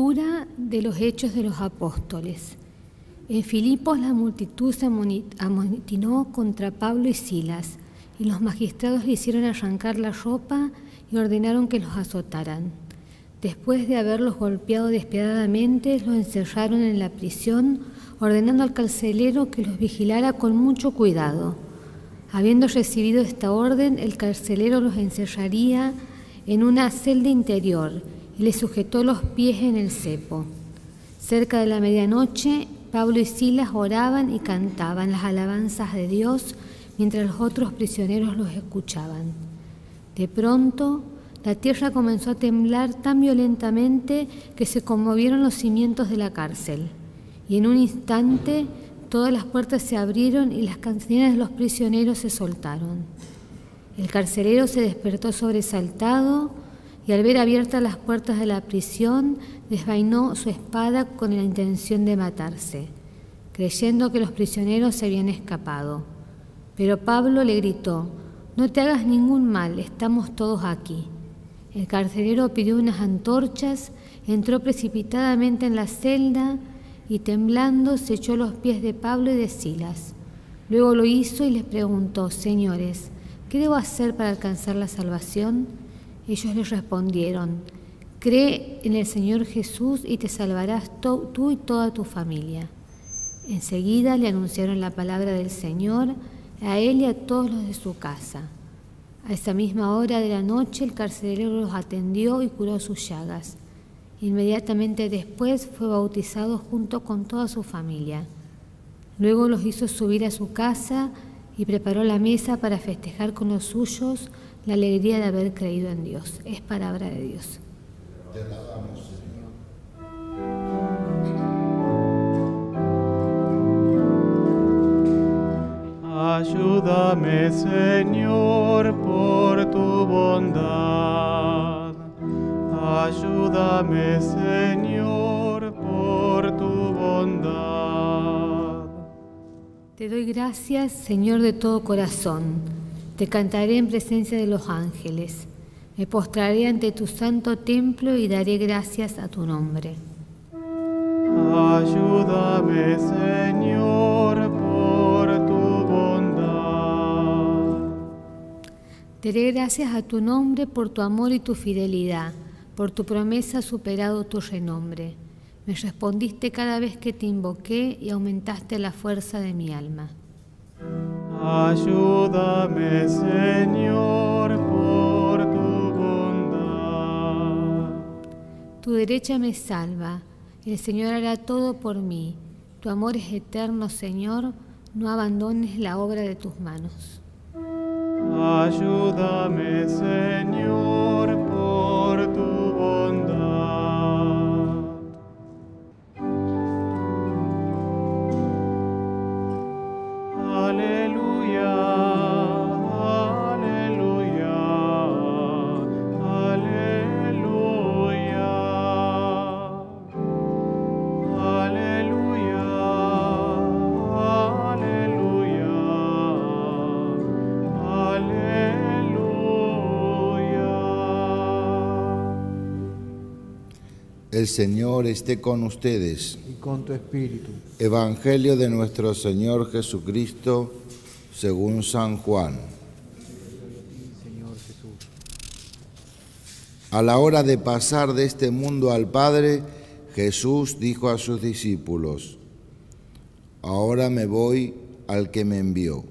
De los Hechos de los Apóstoles. En Filipos la multitud se amotinó contra Pablo y Silas, y los magistrados le hicieron arrancar la ropa y ordenaron que los azotaran. Después de haberlos golpeado despiadadamente, los encerraron en la prisión, ordenando al carcelero que los vigilara con mucho cuidado. Habiendo recibido esta orden, el carcelero los encerraría en una celda interior y les sujetó los pies en el cepo. Cerca de la medianoche, Pablo y Silas oraban y cantaban las alabanzas de Dios mientras los otros prisioneros los escuchaban. De pronto, la tierra comenzó a temblar tan violentamente que se conmovieron los cimientos de la cárcel, y en un instante todas las puertas se abrieron y las cadenas de los prisioneros se soltaron. El carcelero se despertó sobresaltado y al ver abiertas las puertas de la prisión desvainó su espada con la intención de matarse, creyendo que los prisioneros se habían escapado. Pero Pablo le gritó, no te hagas ningún mal, estamos todos aquí. El carcelero pidió unas antorchas, entró precipitadamente en la celda y temblando se echó los pies de Pablo y de Silas. Luego lo hizo y les preguntó, señores, ¿qué debo hacer para alcanzar la salvación? Ellos le respondieron, cree en el Señor Jesús y te salvarás tú y toda tu familia. Enseguida le anunciaron la palabra del Señor a él y a todos los de su casa. A esa misma hora de la noche el carcelero los atendió y curó sus llagas. Inmediatamente después fue bautizado junto con toda su familia. Luego los hizo subir a su casa y preparó la mesa para festejar con los suyos la alegría de haber creído en Dios. Es palabra de Dios. Ayúdame, Señor, por tu bondad. Ayúdame, Señor, por tu bondad. Te doy gracias, Señor, de todo corazón. Te cantaré en presencia de los ángeles. Me postraré ante tu santo templo y daré gracias a tu nombre. Ayúdame, Señor, Te daré gracias a tu nombre por tu amor y tu fidelidad, por tu promesa superado tu renombre. Me respondiste cada vez que te invoqué y aumentaste la fuerza de mi alma. Ayúdame, Señor, por tu bondad. Tu derecha me salva, el Señor hará todo por mí. Tu amor es eterno, Señor, no abandones la obra de tus manos. Ayúdame, Señor, El Señor esté con ustedes. Y con tu espíritu. Evangelio de nuestro Señor Jesucristo según San Juan. Señor Jesús. A la hora de pasar de este mundo al Padre, Jesús dijo a sus discípulos, Ahora me voy al que me envió,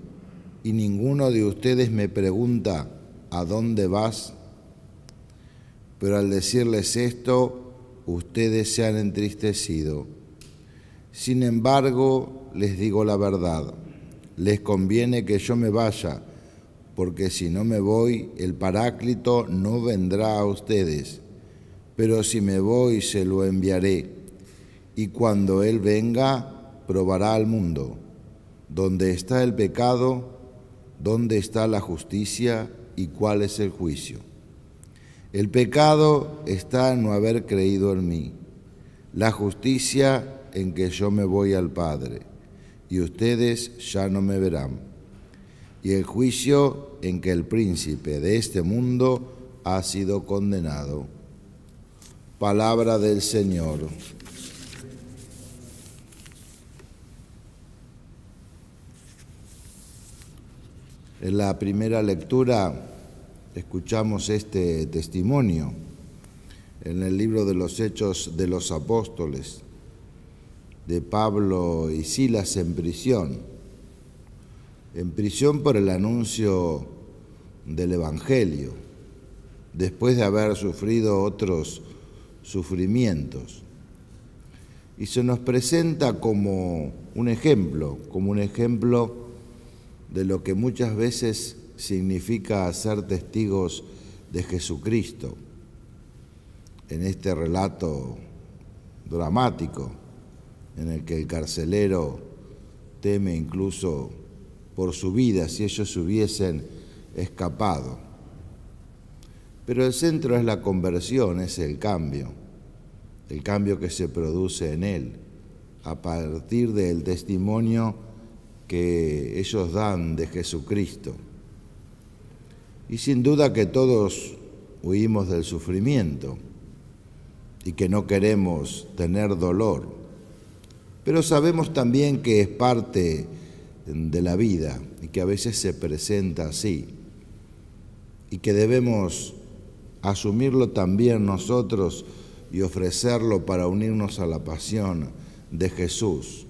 y ninguno de ustedes me pregunta, ¿a dónde vas? Pero al decirles esto, ustedes se han entristecido. Sin embargo, les digo la verdad, les conviene que yo me vaya, porque si no me voy, el Paráclito no vendrá a ustedes, pero si me voy, se lo enviaré, y cuando Él venga, probará al mundo, dónde está el pecado, dónde está la justicia y cuál es el juicio. El pecado está en no haber creído en mí, la justicia en que yo me voy al Padre, y ustedes ya no me verán, y el juicio en que el príncipe de este mundo ha sido condenado. Palabra del Señor. En la primera lectura escuchamos este testimonio en el libro de los Hechos de los Apóstoles de Pablo y Silas en prisión, en prisión por el anuncio del Evangelio, después de haber sufrido otros sufrimientos. Y se nos presenta como un ejemplo, como un ejemplo de lo que muchas veces significa ser testigos de Jesucristo en este relato dramático en el que el carcelero teme incluso por su vida si ellos hubiesen escapado. Pero el centro es la conversión, es el cambio, el cambio que se produce en él a partir del testimonio que ellos dan de Jesucristo. Y sin duda que todos huimos del sufrimiento y que no queremos tener dolor, pero sabemos también que es parte de la vida y que a veces se presenta así y que debemos asumirlo también nosotros y ofrecerlo para unirnos a la pasión de Jesús.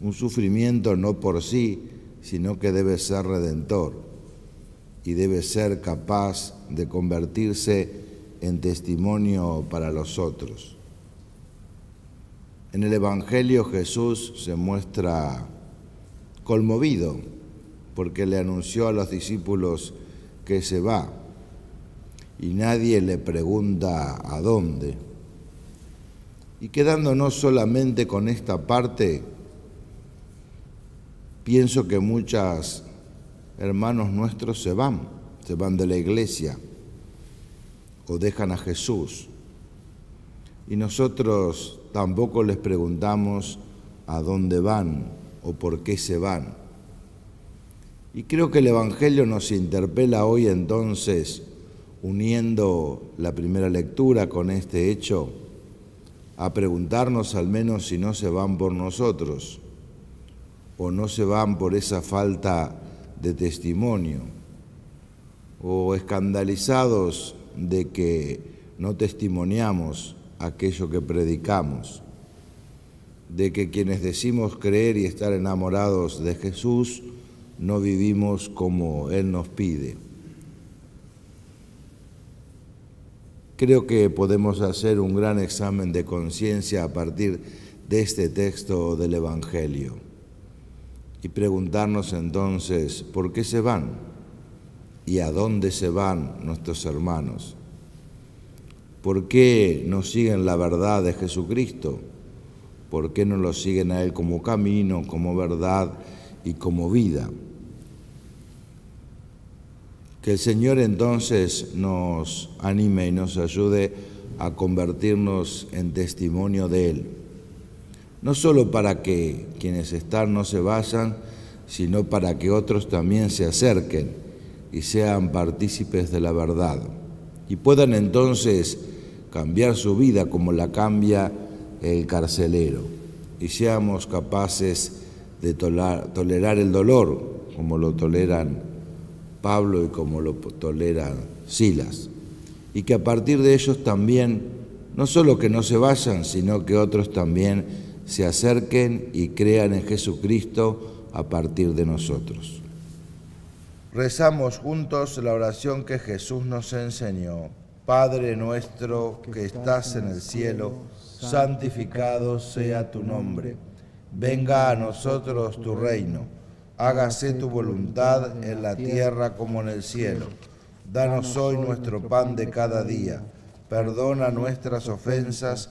Un sufrimiento no por sí, sino que debe ser redentor y debe ser capaz de convertirse en testimonio para los otros. En el Evangelio Jesús se muestra conmovido porque le anunció a los discípulos que se va y nadie le pregunta a dónde. Y quedándonos solamente con esta parte, Pienso que muchos hermanos nuestros se van, se van de la iglesia o dejan a Jesús. Y nosotros tampoco les preguntamos a dónde van o por qué se van. Y creo que el Evangelio nos interpela hoy entonces, uniendo la primera lectura con este hecho, a preguntarnos al menos si no se van por nosotros o no se van por esa falta de testimonio, o escandalizados de que no testimoniamos aquello que predicamos, de que quienes decimos creer y estar enamorados de Jesús no vivimos como Él nos pide. Creo que podemos hacer un gran examen de conciencia a partir de este texto del Evangelio y preguntarnos entonces por qué se van y a dónde se van nuestros hermanos. ¿Por qué no siguen la verdad de Jesucristo? ¿Por qué no lo siguen a Él como camino, como verdad y como vida? Que el Señor entonces nos anime y nos ayude a convertirnos en testimonio de Él no solo para que quienes están no se vayan, sino para que otros también se acerquen y sean partícipes de la verdad. Y puedan entonces cambiar su vida como la cambia el carcelero. Y seamos capaces de tolerar el dolor como lo toleran Pablo y como lo toleran Silas. Y que a partir de ellos también no solo que no se vayan, sino que otros también se acerquen y crean en Jesucristo a partir de nosotros. Rezamos juntos la oración que Jesús nos enseñó. Padre nuestro que estás en el cielo, santificado sea tu nombre. Venga a nosotros tu reino. Hágase tu voluntad en la tierra como en el cielo. Danos hoy nuestro pan de cada día. Perdona nuestras ofensas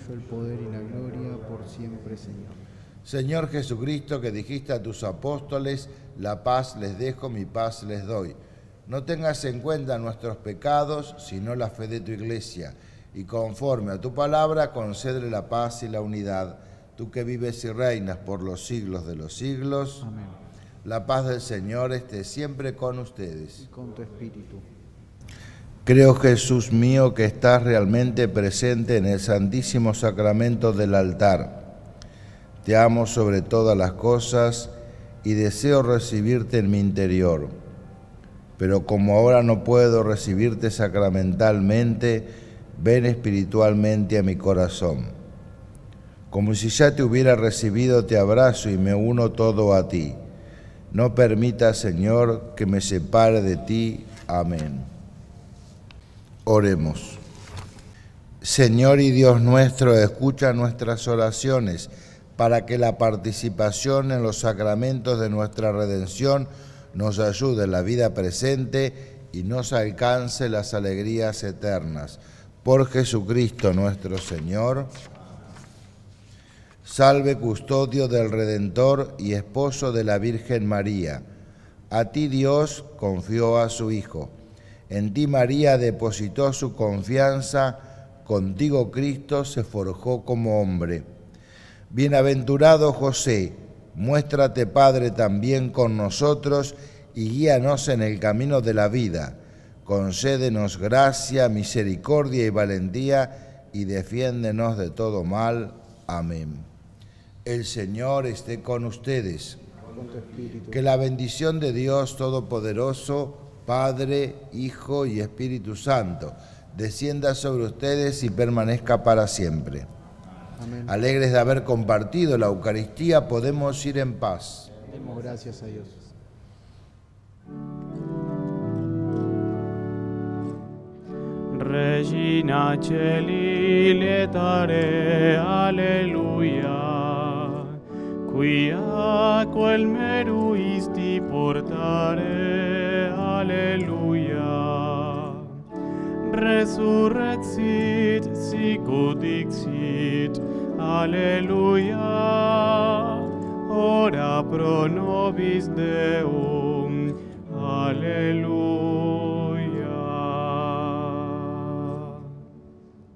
Tuyo el poder y la gloria por siempre, Señor. Señor Jesucristo, que dijiste a tus apóstoles, la paz les dejo, mi paz les doy. No tengas en cuenta nuestros pecados, sino la fe de tu iglesia, y conforme a tu palabra, concédele la paz y la unidad. Tú que vives y reinas por los siglos de los siglos, Amén. la paz del Señor esté siempre con ustedes. Y con tu espíritu. Creo, Jesús mío, que estás realmente presente en el santísimo sacramento del altar. Te amo sobre todas las cosas y deseo recibirte en mi interior. Pero como ahora no puedo recibirte sacramentalmente, ven espiritualmente a mi corazón. Como si ya te hubiera recibido, te abrazo y me uno todo a ti. No permita, Señor, que me separe de ti. Amén. Oremos. Señor y Dios nuestro, escucha nuestras oraciones para que la participación en los sacramentos de nuestra redención nos ayude en la vida presente y nos alcance las alegrías eternas. Por Jesucristo nuestro Señor. Salve custodio del Redentor y esposo de la Virgen María. A ti Dios confió a su Hijo. En ti María depositó su confianza, contigo Cristo se forjó como hombre. Bienaventurado José, muéstrate Padre también con nosotros y guíanos en el camino de la vida. Concédenos gracia, misericordia y valentía y defiéndenos de todo mal. Amén. El Señor esté con ustedes. Que la bendición de Dios Todopoderoso, Padre, Hijo y Espíritu Santo, descienda sobre ustedes y permanezca para siempre. Amén. Alegres de haber compartido la Eucaristía, podemos ir en paz. Demos gracias a Dios. Regina Celi letare, alleluia. Quia quel meruisti portare, Alleluia. Resurrexit, sicut dixit, Alleluia. Ora pro nobis Deum, Alleluia.